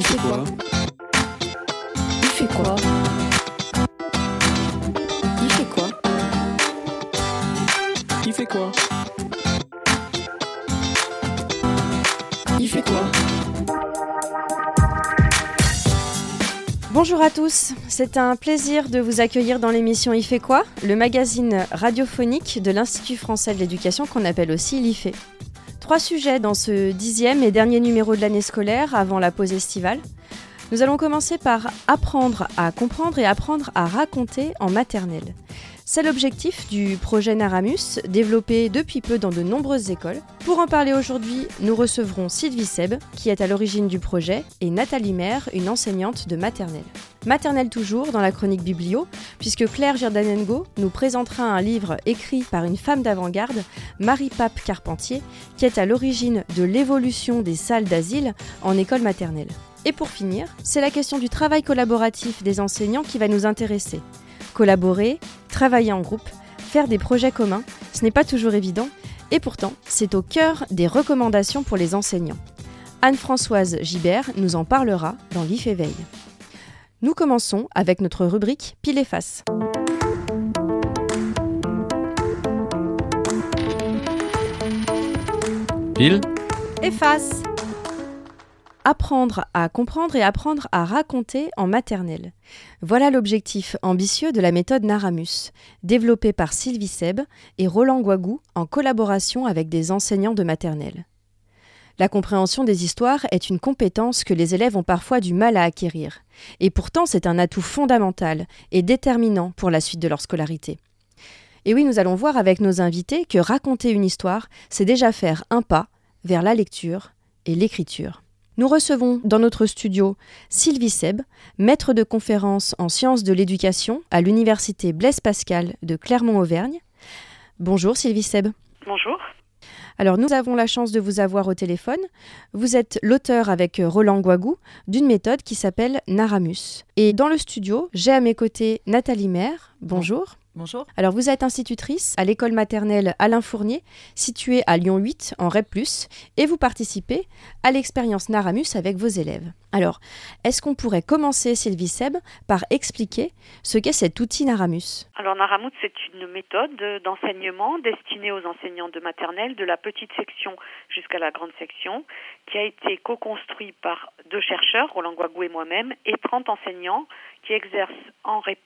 Il fait quoi Il fait quoi Il fait quoi Il fait quoi Il fait quoi Bonjour à tous, c'est un plaisir de vous accueillir dans l'émission Il fait quoi Le magazine radiophonique de l'Institut français de l'éducation qu'on appelle aussi l'IFE. Trois sujets dans ce dixième et dernier numéro de l'année scolaire avant la pause estivale. Nous allons commencer par apprendre à comprendre et apprendre à raconter en maternelle. C'est l'objectif du projet Naramus, développé depuis peu dans de nombreuses écoles. Pour en parler aujourd'hui, nous recevrons Sylvie Seb, qui est à l'origine du projet, et Nathalie Maire, une enseignante de maternelle. Maternelle toujours dans la chronique Biblio, puisque Claire Girdanengo nous présentera un livre écrit par une femme d'avant-garde, Marie-Pape Carpentier, qui est à l'origine de l'évolution des salles d'asile en école maternelle. Et pour finir, c'est la question du travail collaboratif des enseignants qui va nous intéresser. Collaborer, travailler en groupe, faire des projets communs, ce n'est pas toujours évident, et pourtant, c'est au cœur des recommandations pour les enseignants. Anne-Françoise Gibert nous en parlera dans l'IF Éveil. Nous commençons avec notre rubrique Pile et face. Pile Et face Apprendre à comprendre et apprendre à raconter en maternelle. Voilà l'objectif ambitieux de la méthode Naramus, développée par Sylvie Seb et Roland Guagou en collaboration avec des enseignants de maternelle. La compréhension des histoires est une compétence que les élèves ont parfois du mal à acquérir, et pourtant c'est un atout fondamental et déterminant pour la suite de leur scolarité. Et oui, nous allons voir avec nos invités que raconter une histoire, c'est déjà faire un pas vers la lecture et l'écriture. Nous recevons dans notre studio Sylvie Seb, maître de conférence en sciences de l'éducation à l'université Blaise Pascal de Clermont-Auvergne. Bonjour Sylvie Seb. Bonjour. Alors nous avons la chance de vous avoir au téléphone. Vous êtes l'auteur avec Roland Guagou d'une méthode qui s'appelle Naramus. Et dans le studio, j'ai à mes côtés Nathalie Maire. Bonjour. Bonjour. Alors vous êtes institutrice à l'école maternelle Alain Fournier, située à Lyon 8 en REP+, et vous participez à l'expérience Naramus avec vos élèves. Alors, est-ce qu'on pourrait commencer, Sylvie Seb, par expliquer ce qu'est cet outil Naramus? Alors Naramus, c'est une méthode d'enseignement destinée aux enseignants de maternelle de la petite section jusqu'à la grande section, qui a été co-construit par deux chercheurs, Roland Guagou et moi-même, et 30 enseignants qui exercent en REP+,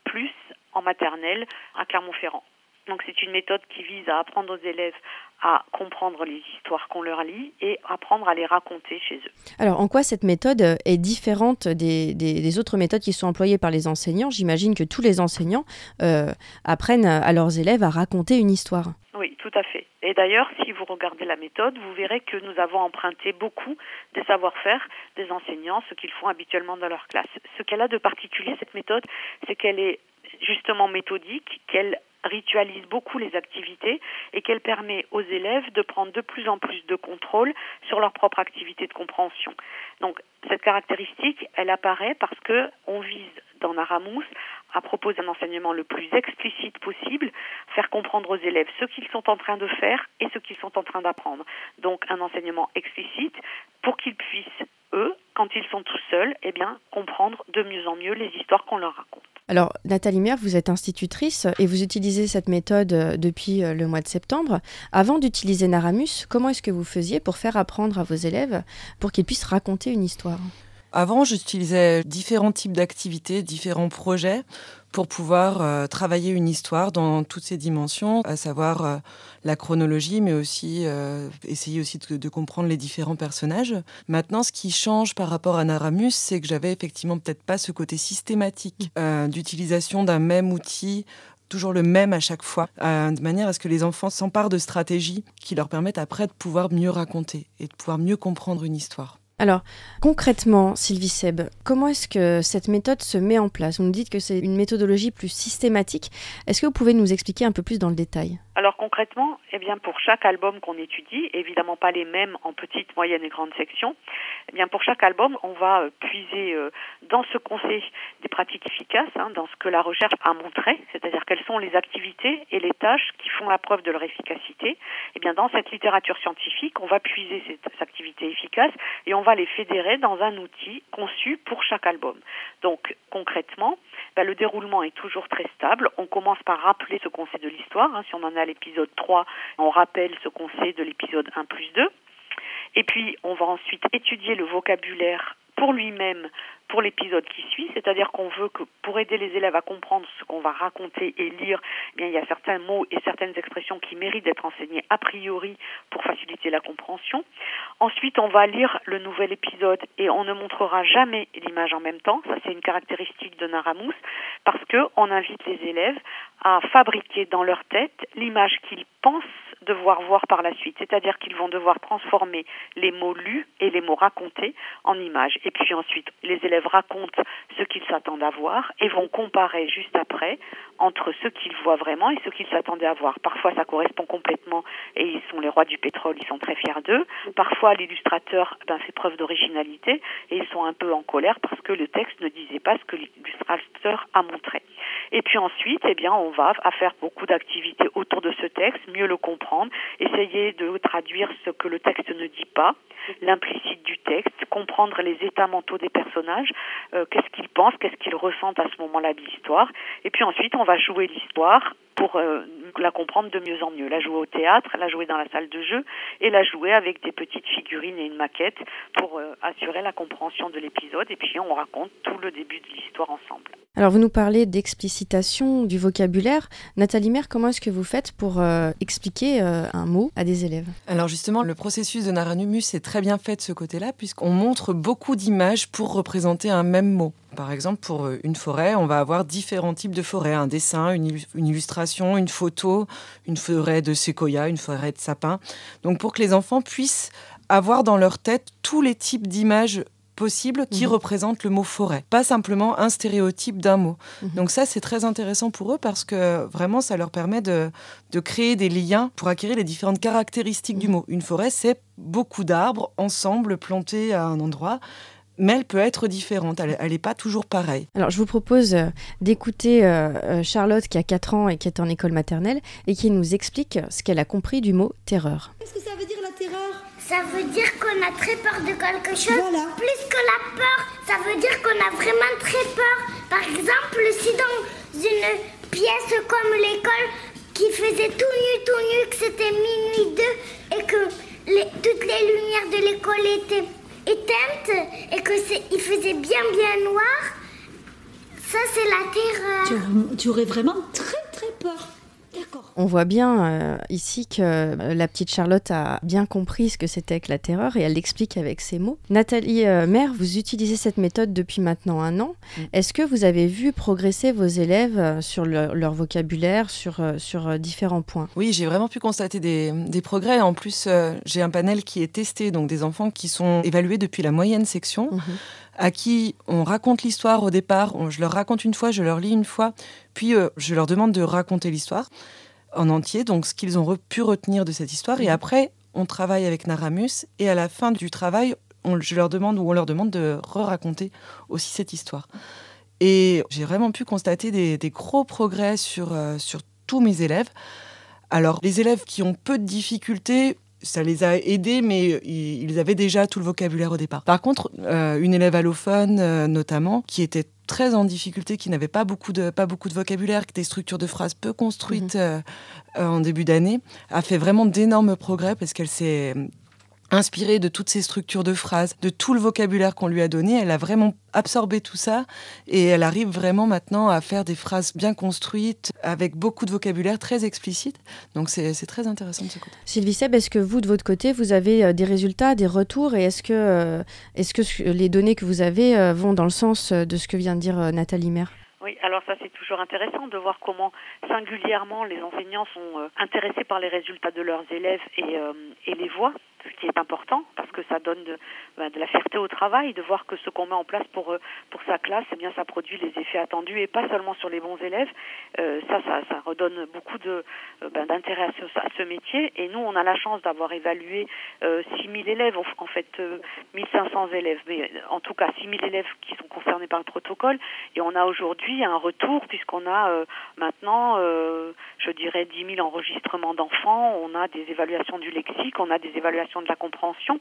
en maternelle à Clermont-Ferrand. Donc c'est une méthode qui vise à apprendre aux élèves à comprendre les histoires qu'on leur lit et apprendre à les raconter chez eux. Alors en quoi cette méthode est différente des, des, des autres méthodes qui sont employées par les enseignants? J'imagine que tous les enseignants euh, apprennent à leurs élèves à raconter une histoire. Oui, tout à fait. Et d'ailleurs, si vous regardez la méthode, vous verrez que nous avons emprunté beaucoup des savoir-faire des enseignants, ce qu'ils font habituellement dans leur classe. Ce qu'elle a de particulier, cette méthode, c'est qu'elle est justement méthodique, qu'elle ritualise beaucoup les activités et qu'elle permet aux élèves de prendre de plus en plus de contrôle sur leur propre activité de compréhension. Donc cette caractéristique, elle apparaît parce que on vise dans Naramous à proposer un enseignement le plus explicite possible, faire comprendre aux élèves ce qu'ils sont en train de faire et ce qu'ils sont en train d'apprendre. Donc un enseignement explicite pour qu'ils puissent eux, quand ils sont tout seuls, eh bien comprendre de mieux en mieux les histoires qu'on leur raconte. Alors, Nathalie Maire, vous êtes institutrice et vous utilisez cette méthode depuis le mois de septembre. Avant d'utiliser Naramus, comment est-ce que vous faisiez pour faire apprendre à vos élèves pour qu'ils puissent raconter une histoire? Avant, j'utilisais différents types d'activités, différents projets pour pouvoir euh, travailler une histoire dans toutes ses dimensions, à savoir euh, la chronologie, mais aussi euh, essayer aussi de, de, comprendre les différents personnages. Maintenant, ce qui change par rapport à Naramus, c'est que j'avais effectivement peut-être pas ce côté systématique d'utilisation d'un même outil toujours le même à chaque fois, euh, de manière à ce que les enfants s'emparent de stratégies qui leur permettent après de pouvoir mieux raconter et de pouvoir mieux comprendre une histoire. Alors, concrètement, Sylvie Seb, comment est-ce que cette méthode se met en place? Vous nous dites que c'est une méthodologie plus systématique. Est-ce que vous pouvez nous expliquer un peu plus dans le détail? Alors concrètement, eh bien pour chaque album qu'on étudie, évidemment pas les mêmes en petite, moyenne et grande section, eh bien pour chaque album, on va puiser dans ce conseil des pratiques efficaces, hein, dans ce que la recherche a montré, c'est-à-dire quelles sont les activités et les tâches qui font la preuve de leur efficacité, eh bien dans cette littérature scientifique, on va puiser ces activités efficaces et on va les fédérer dans un outil conçu pour chaque album. Donc concrètement, bah, le déroulement est toujours très stable. On commence par rappeler ce qu'on sait de l'histoire. Hein. Si on en a l'épisode 3, on rappelle ce qu'on sait de l'épisode 1 plus 2. Et puis, on va ensuite étudier le vocabulaire pour lui-même pour l'épisode qui suit, c'est-à-dire qu'on veut que pour aider les élèves à comprendre ce qu'on va raconter et lire, eh bien il y a certains mots et certaines expressions qui méritent d'être enseignés a priori pour faciliter la compréhension. Ensuite, on va lire le nouvel épisode et on ne montrera jamais l'image en même temps. Ça, c'est une caractéristique de Naramous parce que on invite les élèves à fabriquer dans leur tête l'image qu'ils pensent devoir voir par la suite, c'est-à-dire qu'ils vont devoir transformer les mots lus et les mots racontés en images. Et puis ensuite, les élèves racontent ce qu'ils s'attendent à voir et vont comparer juste après entre ce qu'ils voient vraiment et ce qu'ils s'attendaient à voir. Parfois, ça correspond complètement et ils sont les rois du pétrole, ils sont très fiers d'eux. Parfois, l'illustrateur ben, fait preuve d'originalité et ils sont un peu en colère parce que le texte ne disait pas ce que l'illustrateur a montré. Et puis ensuite, eh bien, on va à faire beaucoup d'activités autour de ce texte, mieux le comprendre, essayer de traduire ce que le texte ne dit pas, l'implicite du texte, comprendre les états mentaux des personnages, euh, qu'est-ce qu'ils pensent, qu'est-ce qu'ils ressentent à ce moment-là de l'histoire. Et puis ensuite, on va jouer l'histoire pour euh, la comprendre de mieux en mieux. La jouer au théâtre, la jouer dans la salle de jeu et la jouer avec des petites figurines et une maquette pour euh, assurer la compréhension de l'épisode. Et puis on raconte tout le début de l'histoire ensemble. Alors vous nous parlez d'explicitation du vocabulaire. Nathalie Mère, comment est-ce que vous faites pour euh, expliquer un mot à des élèves? Alors justement, le processus de Naranumus est très bien fait de ce côté-là puisqu'on montre beaucoup d'images pour représenter un même mot. Par exemple, pour une forêt, on va avoir différents types de forêts, un dessin, une, illustration, une photo, une forêt de séquoia, une forêt de sapin. Donc pour que les enfants puissent avoir dans leur tête tous les types d'images possibles qui mhm. représentent le mot forêt, pas simplement un stéréotype d'un mot. Mhm. Donc ça, c'est très intéressant pour eux parce que vraiment, ça leur permet de, créer des liens pour acquérir les différentes caractéristiques du mhm. mot. Une forêt, c'est beaucoup d'arbres ensemble plantés à un endroit mais elle peut être différente, elle n'est pas toujours pareille. Alors je vous propose euh, d'écouter euh, euh, Charlotte qui a 4 ans et qui est en école maternelle et qui nous explique ce qu'elle a compris du mot terreur. Qu'est-ce que ça veut dire la terreur? Ça veut dire qu'on a très peur de quelque chose. Plus que la peur, ça veut dire qu'on a vraiment très peur. Par exemple, si dans une pièce comme l'école qui faisait tout nu, tout nu, que c'était minuit 2 et que toutes les lumières de l'école étaient éteinte et que il faisait bien bien noir, ça c'est la terreur. tu aurais vraiment très très peur. On voit bien euh, ici que euh, la petite Charlotte a bien compris ce que c'était que la terreur et elle l'explique avec ses mots. Nathalie euh, Mère, vous utilisez cette méthode depuis maintenant un an. Mm. Est-ce que vous avez vu progresser vos élèves sur leur vocabulaire, sur, sur différents points? Oui, j'ai vraiment pu constater des, progrès. En plus, j'ai un panel qui est testé, donc des enfants qui sont évalués depuis la moyenne section. Mhm. À qui on raconte l'histoire au départ, je leur raconte une fois, je leur lis une fois, puis je leur demande de raconter l'histoire en entier, donc ce qu'ils ont pu retenir de cette histoire. Et mhm. après, on travaille avec Naramus, et à la fin du travail, on, je leur demande ou on leur demande de re-raconter aussi cette histoire. Et j'ai vraiment pu constater des, gros progrès sur, euh, sur tous mes élèves. Alors, les élèves qui ont peu de difficultés, ça les a aidés, mais ils avaient déjà tout le vocabulaire au départ. Par contre, euh, une élève allophone, euh, notamment, qui était très en difficulté, qui n'avait pas beaucoup de pas beaucoup de vocabulaire, des structures de phrases peu construites mhm. euh, en début d'année, a fait vraiment d'énormes progrès parce qu'elle s'est inspirée de toutes ces structures de phrases, de tout le vocabulaire qu'on lui a donné. Elle a vraiment absorbé tout ça et elle arrive vraiment maintenant à faire des phrases bien construites avec beaucoup de vocabulaire très explicite. Donc c'est très intéressant de ce côté. Sylvie Seb, est-ce que vous, de votre côté, vous avez euh, des résultats, des retours et est-ce que, euh, est -ce que les données que vous avez euh, vont dans le sens de ce que vient de dire Nathalie Maire? Oui, alors ça c'est toujours intéressant de voir comment singulièrement les enseignants sont intéressés par les résultats de leurs élèves et, et les voient ce qui est important parce que ça donne de, ben, de la fierté au travail, de voir que ce qu'on met en place pour, euh, pour sa classe, eh bien, ça produit les effets attendus et pas seulement sur les bons élèves. Euh, ça, ça, ça redonne beaucoup de, euh, ben, d'intérêt à ce, à ce, métier. Et nous, on a la chance d'avoir évalué euh, 6000 élèves, en fait euh, 1500 élèves, mais en tout cas 6000 élèves qui sont concernés par le protocole. Et on a aujourd'hui un retour puisqu'on a euh, maintenant, je dirais, 10 000 enregistrements d'enfants, on a des évaluations du lexique, on a des évaluations de la compréhension.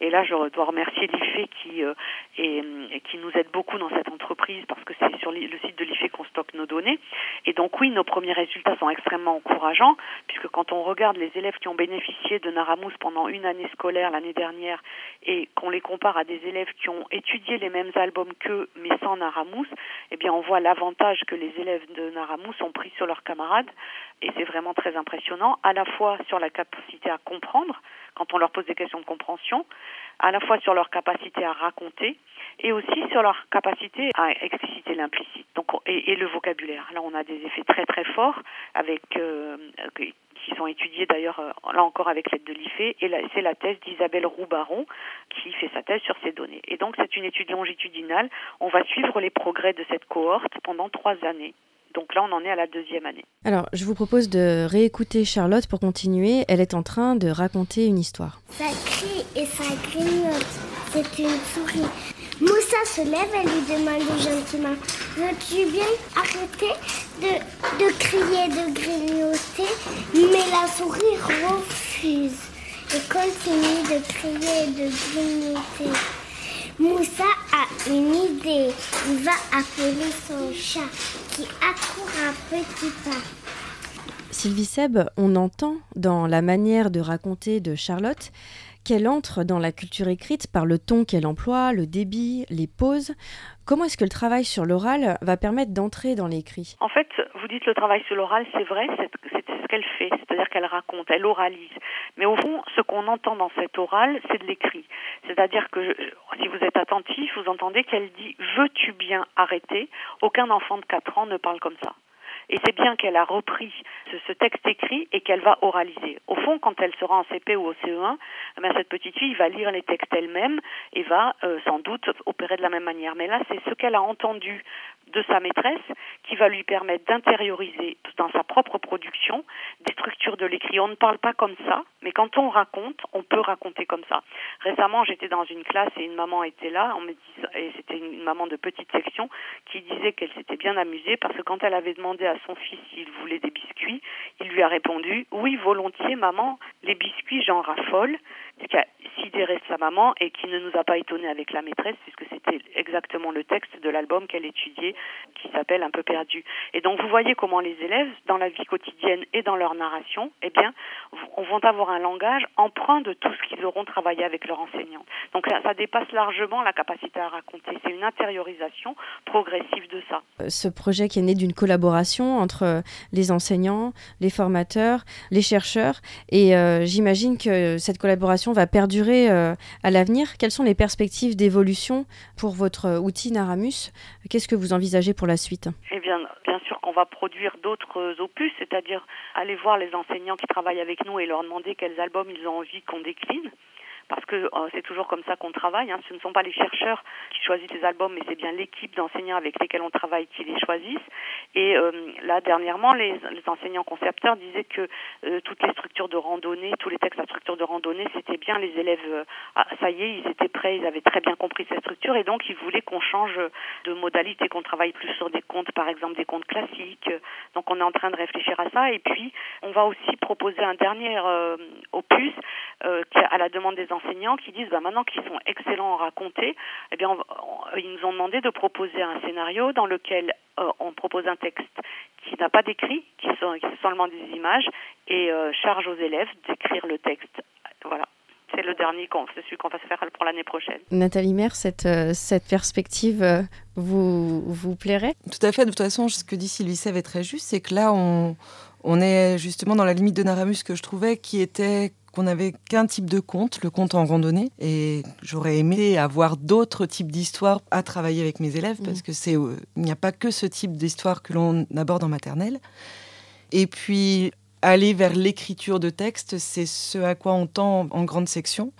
Et là, je dois remercier l'IFE qui, euh, et, qui nous aide beaucoup dans cette entreprise parce que c'est sur le site de l'IFE qu'on stocke nos données. Et donc oui, nos premiers résultats sont extrêmement encourageants puisque quand on regarde les élèves qui ont bénéficié de Naramous pendant une année scolaire l'année dernière et qu'on les compare à des élèves qui ont étudié les mêmes albums qu'eux mais sans Naramous, eh bien on voit l'avantage que les élèves de Naramous ont pris sur leurs camarades et c'est vraiment très impressionnant, à la fois sur la capacité à comprendre, quand on leur pose des questions de compréhension, à la fois sur leur capacité à raconter et aussi sur leur capacité à expliciter l'implicite donc et, le vocabulaire. Là, on a des effets très très forts avec euh, qui sont étudiés d'ailleurs là encore avec l'aide de l'IFE et c'est la thèse d'Isabelle Roubaron qui fait sa thèse sur ces données. Et donc c'est une étude longitudinale. On va suivre les progrès de cette cohorte pendant trois années. Donc là, on en est à la deuxième année. Alors, je vous propose de réécouter Charlotte pour continuer. Elle est en train de raconter une histoire. Ça crie et ça grignote. C'est une souris. Moussa se lève et lui demande gentiment Veux-tu bien arrêter de, de crier, de grignoter? Mais la souris refuse et continue de crier et de grignoter. Moussa une idée. Il va appeler son chat qui accourt à petits pas. Sylvie Seb, on entend dans la manière de raconter de Charlotte qu'elle entre dans la culture écrite par le ton qu'elle emploie, le débit, les pauses. Comment est-ce que le travail sur l'oral va permettre d'entrer dans l'écrit? En fait, vous dites le travail sur l'oral, c'est vrai, c'est ce qu'elle fait, c'est-à-dire qu'elle raconte, elle oralise. Mais au fond, ce qu'on entend dans cet oral, c'est de l'écrit. C'est-à-dire que si vous êtes attentif, vous entendez qu'elle dit Veux-tu bien arrêter? Aucun enfant de 4 ans ne parle comme ça. Et c'est bien qu'elle a repris ce, texte écrit et qu'elle va oraliser. Au fond, quand elle sera en CP ou au CE1, eh cette petite fille va lire les textes elle-même et va euh, sans doute opérer de la même manière. Mais là, c'est ce qu'elle a entendu de sa maîtresse qui va lui permettre d'intérioriser dans sa propre production des structures de l'écrit. On ne parle pas comme ça, mais quand on raconte, on peut raconter comme ça. Récemment, j'étais dans une classe et une maman était là, et c'était une maman de petite section qui disait qu'elle s'était bien amusée parce que quand elle avait demandé son fils s'il voulait des biscuits, il lui a répondu oui volontiers maman, les biscuits j'en raffole, ce qui a sidéré sa maman et qui ne nous a pas étonné avec la maîtresse puisque c'était exactement le texte de l'album qu'elle étudiait qui s'appelle Un peu perdu. Et donc vous voyez comment les élèves dans la vie quotidienne et dans leur narration, eh bien, vont avoir un langage empreint de tout ce qu'ils auront travaillé avec leur enseignant. Donc ça, ça dépasse largement la capacité à raconter. C'est une intériorisation progressive de ça. Ce projet qui est né d'une collaboration entre les enseignants, les formateurs, les chercheurs, et euh, j'imagine que cette collaboration va perdurer euh, à l'avenir. Quelles sont les perspectives d'évolution pour votre outil Naramus? Qu'est-ce que vous envisagez pour la suite? Eh bien, bien sûr qu'on va produire d'autres opus, c'est-à-dire aller voir les enseignants qui travaillent avec nous et leur demander quels albums ils ont envie qu'on décline parce que euh, c'est toujours comme ça qu'on travaille. Hein. Ce ne sont pas les chercheurs qui choisissent les albums, mais c'est bien l'équipe d'enseignants avec lesquels on travaille qui les choisissent. Et euh, là, dernièrement, les, enseignants concepteurs disaient que euh, toutes les structures de randonnée, tous les textes à structure de randonnée, c'était bien. Les élèves, ah, ça y est, ils étaient prêts, ils avaient très bien compris cette structure, et donc ils voulaient qu'on change de modalité, qu'on travaille plus sur des contes, par exemple des contes classiques. Donc on est en train de réfléchir à ça. Et puis, on va aussi proposer un dernier opus qui, à la demande des enseignants qui disent bah, maintenant qu'ils sont excellents en raconter, eh bien, on, on, ils nous ont demandé de proposer un scénario dans lequel euh, on propose un texte qui n'a pas d'écrit, qui sont, qui sont seulement des images, et euh, charge aux élèves d'écrire le texte. Voilà. C'est le dernier, c'est celui qu'on va se faire pour l'année prochaine. Nathalie Maire, cette, euh, cette perspective vous, vous plairait? Tout à fait. De toute façon, ce que dit Sylvie Sève est très juste, c'est que là, on, on est justement dans la limite de Naramus que je trouvais qui était qu'on n'avait qu'un type de conte, le conte en randonnée, et j'aurais aimé avoir d'autres types d'histoires à travailler avec mes élèves mmh. parce que c'est euh, il n'y a pas que ce type d'histoire que l'on aborde en maternelle. Et puis aller vers l'écriture de texte, c'est ce à quoi on tend en grande section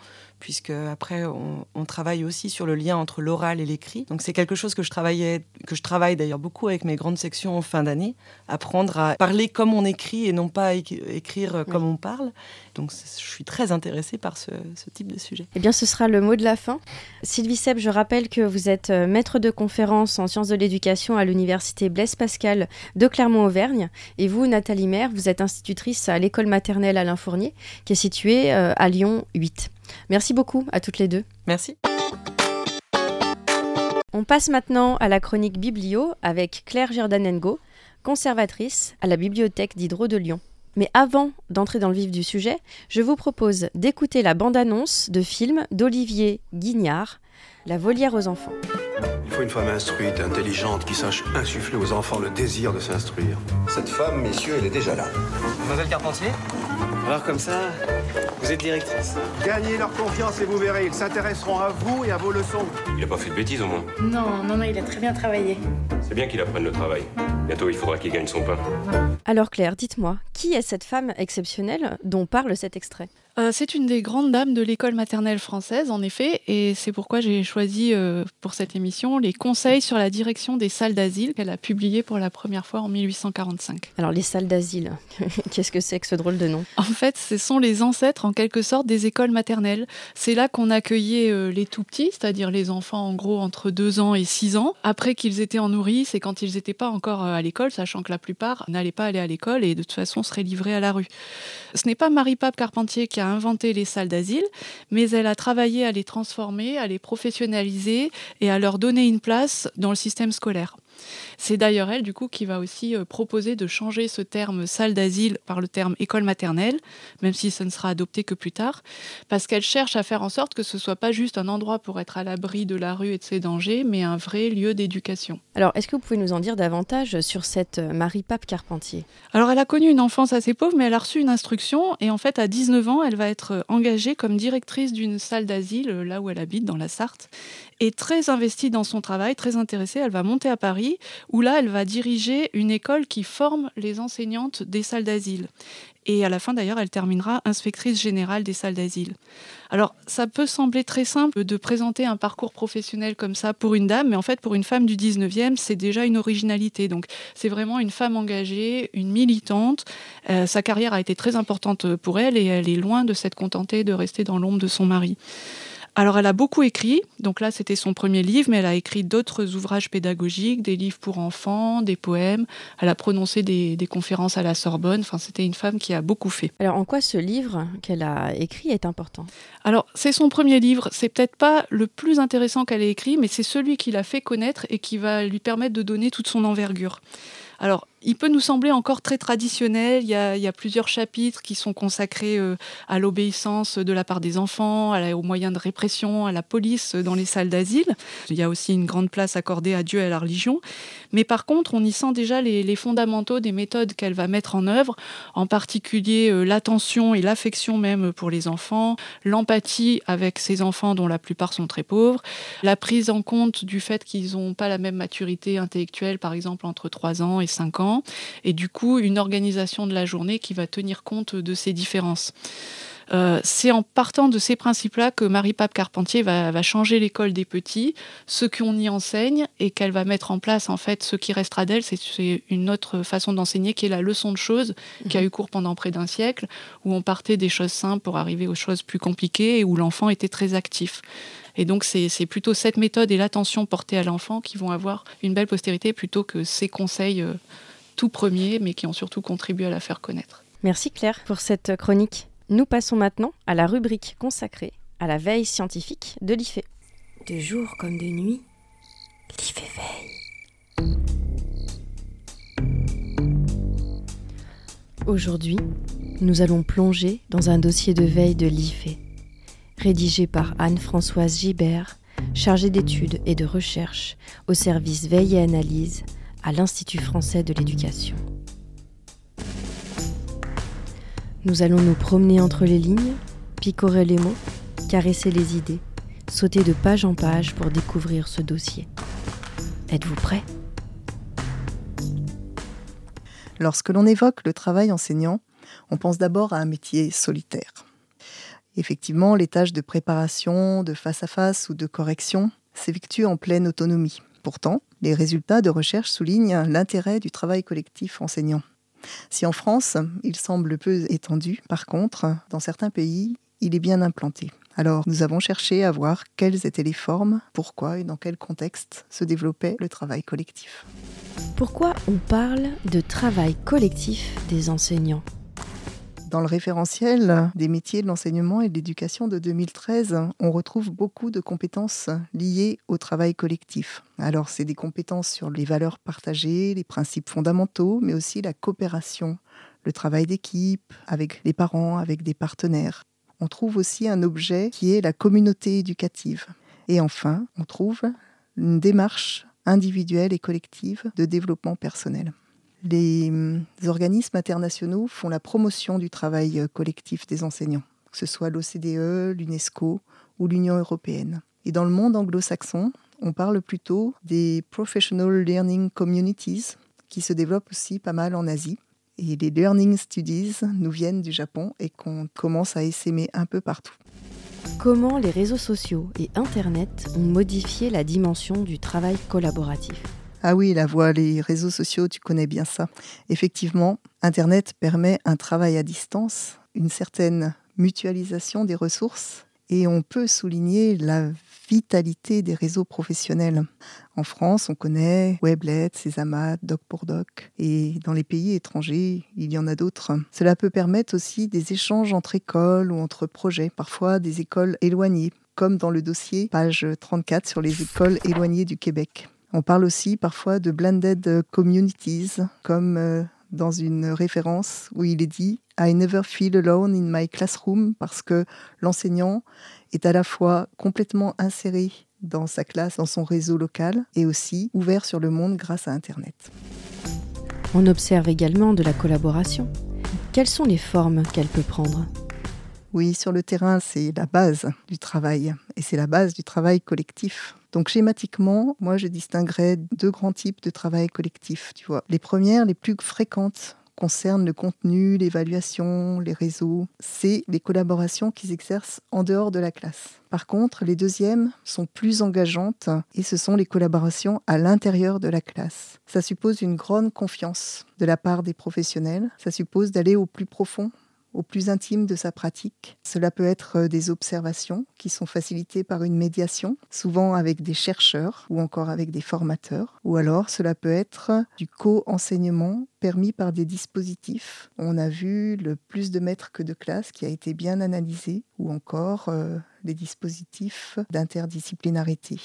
puisque après on, travaille aussi sur le lien entre l'oral et l'écrit. Donc c'est quelque chose que je travaillais, que je travaille d'ailleurs beaucoup avec mes grandes sections en fin d'année, apprendre à parler comme on écrit et non pas écrire comme on parle. Donc je suis très intéressée par ce, type de sujet. Eh bien ce sera le mot de la fin. Sylvie Seb, je rappelle que vous êtes euh, maître de conférence en sciences de l'éducation à l'université Blaise Pascal de Clermont-Auvergne et vous Nathalie Maire, vous êtes institutrice à l'école maternelle Alain Fournier qui est située euh, à Lyon 8. Merci beaucoup à toutes les deux. Merci. On passe maintenant à la chronique Biblio avec Claire Giordanengo, conservatrice à la bibliothèque d'Hydro de Lyon. Mais avant d'entrer dans le vif du sujet, je vous propose d'écouter la bande-annonce de film d'Olivier Guignard, La volière aux enfants. Il faut une femme instruite, intelligente, qui sache insuffler aux enfants le désir de s'instruire. Cette femme, messieurs, elle est déjà là. Mademoiselle Carpentier? Alors comme ça, vous êtes directrice. Gagnez leur confiance et vous verrez, ils s'intéresseront à vous et à vos leçons. Il a pas fait de bêtises au moins Non, non, non, il a très bien travaillé. C'est bien qu'il apprenne le travail. Bientôt, il faudra qu'il gagne son pain. Alors Claire, dites-moi, qui est cette femme exceptionnelle dont parle cet extrait? Euh, c'est une des grandes dames de l'école maternelle française, en effet, et c'est pourquoi j'ai choisi euh, pour cette émission les conseils sur la direction des salles d'asile qu'elle a publié pour la première fois en 1845. Alors les salles d'asile, qu'est-ce que c'est que ce drôle de nom? En fait, ce sont les ancêtres en quelque sorte des écoles maternelles. C'est là qu'on accueillait euh, les tout petits, c'est-à-dire les enfants en gros entre 2 ans et 6 ans, après qu'ils étaient en nourrice et quand ils n'étaient pas encore à l'école, sachant que la plupart n'allaient pas aller à l'école et de toute façon seraient livrés à la rue. Ce n'est pas Marie-Pape Carpentier qui a inventé les salles d'asile, mais elle a travaillé à les transformer, à les professionnaliser et à leur donner une place dans le système scolaire. C'est d'ailleurs elle, du coup, qui va aussi euh, proposer de changer ce terme salle d'asile par le terme école maternelle, même si ça ne sera adopté que plus tard, parce qu'elle cherche à faire en sorte que ce soit pas juste un endroit pour être à l'abri de la rue et de ses dangers, mais un vrai lieu d'éducation. Alors, est-ce que vous pouvez nous en dire davantage sur cette euh, Marie-Pape Carpentier? Alors, elle a connu une enfance assez pauvre, mais elle a reçu une instruction, et en fait, à 19 ans, elle va être euh, engagée comme directrice d'une salle d'asile, là où elle habite, dans la Sarthe, est très investie dans son travail, très intéressée. Elle va monter à Paris, où là, elle va diriger une école qui forme les enseignantes des salles d'asile. Et à la fin, d'ailleurs, elle terminera inspectrice générale des salles d'asile. Alors, ça peut sembler très simple de présenter un parcours professionnel comme ça pour une dame, mais en fait, pour une femme du 19e, c'est déjà une originalité. Donc, c'est vraiment une femme engagée, une militante. Euh, sa carrière a été très importante pour elle et elle est loin de s'être contentée de rester dans l'ombre de son mari. Alors elle a beaucoup écrit, donc là c'était son premier livre, mais elle a écrit d'autres ouvrages pédagogiques, des livres pour enfants, des poèmes, elle a prononcé des, conférences à la Sorbonne, enfin c'était une femme qui a beaucoup fait. Alors en quoi ce livre qu'elle a écrit est important? Alors c'est son premier livre, c'est peut-être pas le plus intéressant qu'elle ait écrit, mais c'est celui qui l'a fait connaître et qui va lui permettre de donner toute son envergure. Alors, il peut nous sembler encore très traditionnel. Il y a, plusieurs chapitres qui sont consacrés euh, à l'obéissance de la part des enfants, aux moyens de répression, à la police dans les salles d'asile. Il y a aussi une grande place accordée à Dieu et à la religion. Mais par contre, on y sent déjà les, fondamentaux des méthodes qu'elle va mettre en œuvre, en particulier euh, l'attention et l'affection même pour les enfants, l'empathie avec ces enfants dont la plupart sont très pauvres, la prise en compte du fait qu'ils n'ont pas la même maturité intellectuelle, par exemple entre 3 ans et 5 ans, et du coup une organisation de la journée qui va tenir compte de ces différences. Euh, c'est en partant de ces principes-là que Marie-Pape Carpentier va, changer l'école des petits, ce qu'on y enseigne, et qu'elle va mettre en place en fait ce qui restera d'elle. C'est une autre façon d'enseigner qui est la leçon de choses, qui a mhm. eu cours pendant près d'un siècle, où on partait des choses simples pour arriver aux choses plus compliquées et où l'enfant était très actif. Et donc, c'est plutôt cette méthode et l'attention portée à l'enfant qui vont avoir une belle postérité plutôt que ces conseils euh, tout premiers, mais qui ont surtout contribué à la faire connaître. Merci Claire pour cette chronique. Nous passons maintenant à la rubrique consacrée à la veille scientifique de l'IFE. De jour comme de nuit, l'IFE veille. Aujourd'hui, nous allons plonger dans un dossier de veille de l'IFE rédigé par Anne-Françoise Gibert, chargée d'études et de recherche au service Veille et Analyse à l'Institut français de l'éducation. Nous allons nous promener entre les lignes, picorer les mots, caresser les idées, sauter de page en page pour découvrir ce dossier. Êtes-vous prêts? Lorsque l'on évoque le travail enseignant, On pense d'abord à un métier solitaire. Effectivement, les tâches de préparation, de face-à-face ou de correction s'effectuent en pleine autonomie. Pourtant, les résultats de recherche soulignent l'intérêt du travail collectif enseignant. Si en France, il semble peu étendu, par contre, dans certains pays, il est bien implanté. Alors, nous avons cherché à voir quelles étaient les formes, pourquoi et dans quel contexte se développait le travail collectif. Pourquoi on parle de travail collectif des enseignants? Dans le référentiel des métiers de l'enseignement et de l'éducation de 2013, on retrouve beaucoup de compétences liées au travail collectif. Alors, c'est des compétences sur les valeurs partagées, les principes fondamentaux, mais aussi la coopération, le travail d'équipe, avec les parents, avec des partenaires. On trouve aussi un objet qui est la communauté éducative. Et enfin, on trouve une démarche individuelle et collective de développement personnel. Les hum, organismes internationaux font la promotion du travail euh, collectif des enseignants, que ce soit l'OCDE, l'UNESCO ou l'Union européenne. Et dans le monde anglo-saxon, on parle plutôt des Professional Learning Communities, qui se développent aussi pas mal en Asie. Et les Learning Studies nous viennent du Japon et qu'on commence à essaimer un peu partout. Comment les réseaux sociaux et Internet ont modifié la dimension du travail collaboratif? Ah oui, la voix, les réseaux sociaux, tu connais bien ça. Effectivement, Internet permet un travail à distance, une certaine mutualisation des ressources et on peut souligner la vitalité des réseaux professionnels. En France, on connaît Weblet, Césamat, Doc pour Doc. Et dans les pays étrangers, il y en a d'autres. Cela peut permettre aussi des échanges entre écoles ou entre projets, parfois des écoles éloignées, comme dans le dossier page 34 sur les écoles éloignées du Québec. On parle aussi parfois de blended communities, comme euh, dans une référence où il est dit I never feel alone in my classroom parce que l'enseignant est à la fois complètement inséré dans sa classe, dans son réseau local et aussi ouvert sur le monde grâce à Internet. On observe également de la collaboration. Quelles sont les formes qu'elle peut prendre? Oui, sur le terrain, c'est la base du travail et c'est la base du travail collectif. Donc schématiquement, moi je distinguerais deux grands types de travail collectif, tu vois. Les premières, les plus fréquentes concernent le contenu, l'évaluation, les réseaux. C'est les collaborations qui s'exercent en dehors de la classe. Par contre, les deuxièmes sont plus engageantes et ce sont les collaborations à l'intérieur de la classe. Ça suppose une grande confiance de la part des professionnels. Ça suppose d'aller au plus profond au plus intime de sa pratique. Cela peut être euh, des observations qui sont facilitées par une médiation, souvent avec des chercheurs ou encore avec des formateurs. Ou alors cela peut être du co-enseignement permis par des dispositifs. On a vu le plus de maîtres que de classe qui a été bien analysé, ou encore euh, les dispositifs d'interdisciplinarité.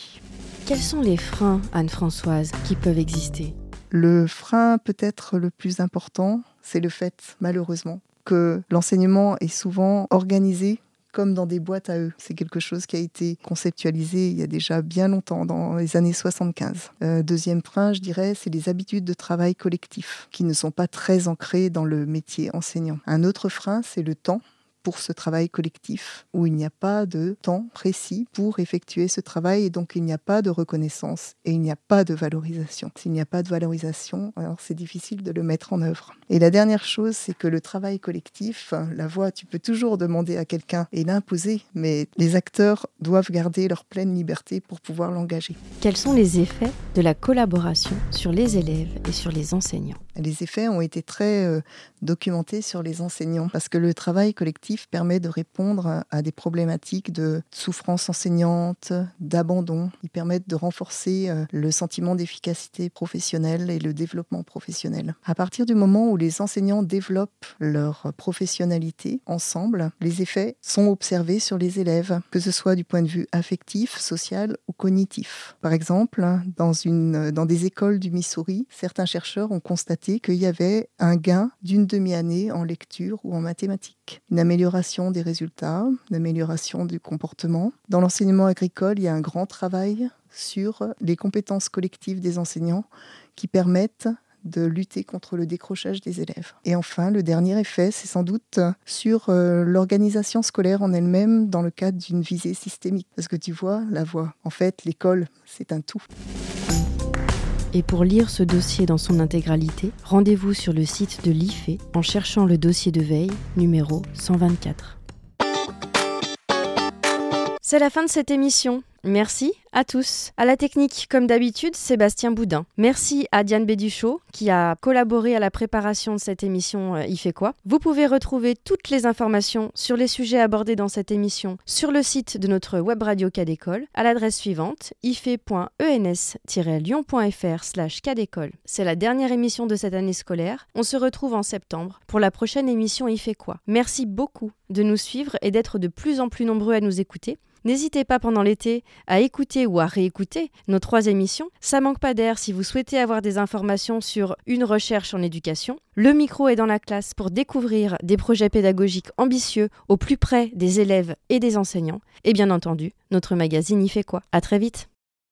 Quels sont les freins, Anne-Françoise, qui peuvent exister? Le frein peut-être le plus important, c'est le fait, malheureusement, que l'enseignement est souvent organisé comme dans des boîtes à eux. C'est quelque chose qui a été conceptualisé il y a déjà bien longtemps, dans les années 75. Euh, deuxième point, je dirais, c'est les habitudes de travail collectif, qui ne sont pas très ancrées dans le métier enseignant. Un autre frein, c'est le temps pour ce travail collectif, où il n'y a pas de temps précis pour effectuer ce travail et donc il n'y a pas de reconnaissance et il n'y a pas de valorisation. S'il n'y a pas de valorisation, alors c'est difficile de le mettre en œuvre. Et la dernière chose, c'est que le travail collectif, la voix, tu peux toujours demander à quelqu'un et l'imposer, mais les acteurs doivent garder leur pleine liberté pour pouvoir l'engager. Quels sont les effets de la collaboration sur les élèves et sur les enseignants? Les effets ont été très euh, documentés sur les enseignants parce que le travail collectif permet de répondre à des problématiques de souffrance enseignante, d'abandon. Ils permettent de renforcer euh, le sentiment d'efficacité professionnelle et le développement professionnel. À partir du moment où les enseignants développent leur professionnalité ensemble, les effets sont observés sur les élèves, que ce soit du point de vue affectif, social ou cognitif. Par exemple, dans, une, dans des écoles du Missouri, certains chercheurs ont constaté qu'il y avait un gain d'une demi-année en lecture ou en mathématiques, une amélioration des résultats, une amélioration du comportement. Dans l'enseignement agricole, il y a un grand travail sur les compétences collectives des enseignants qui permettent de lutter contre le décrochage des élèves. Et enfin, le dernier effet, c'est sans doute sur euh, l'organisation scolaire en elle-même dans le cadre d'une visée systémique. Parce que tu vois, la voix, en fait, l'école, c'est un tout. Et pour lire ce dossier dans son intégralité, rendez-vous sur le site de l'IFE en cherchant le dossier de veille numéro 124. C'est la fin de cette émission. Merci à tous. À la technique, comme d'habitude, Sébastien Boudin. Merci à Diane Béduchot qui a collaboré à la préparation de cette émission euh, Il fait quoi Vous pouvez retrouver toutes les informations sur les sujets abordés dans cette émission sur le site de notre web radio Cadécole à l'adresse suivante ife.ens-lyon.fr slash cadécole. C'est la dernière émission de cette année scolaire. On se retrouve en septembre pour la prochaine émission Il fait quoi Merci beaucoup de nous suivre et d'être de plus en plus nombreux à nous écouter. N'hésitez pas pendant l'été à écouter ou à réécouter nos trois émissions. Ça manque pas d'air si vous souhaitez avoir des informations sur une recherche en éducation. Le micro est dans la classe pour découvrir des projets pédagogiques ambitieux au plus près des élèves et des enseignants. Et bien entendu, notre magazine y fait quoi? À très vite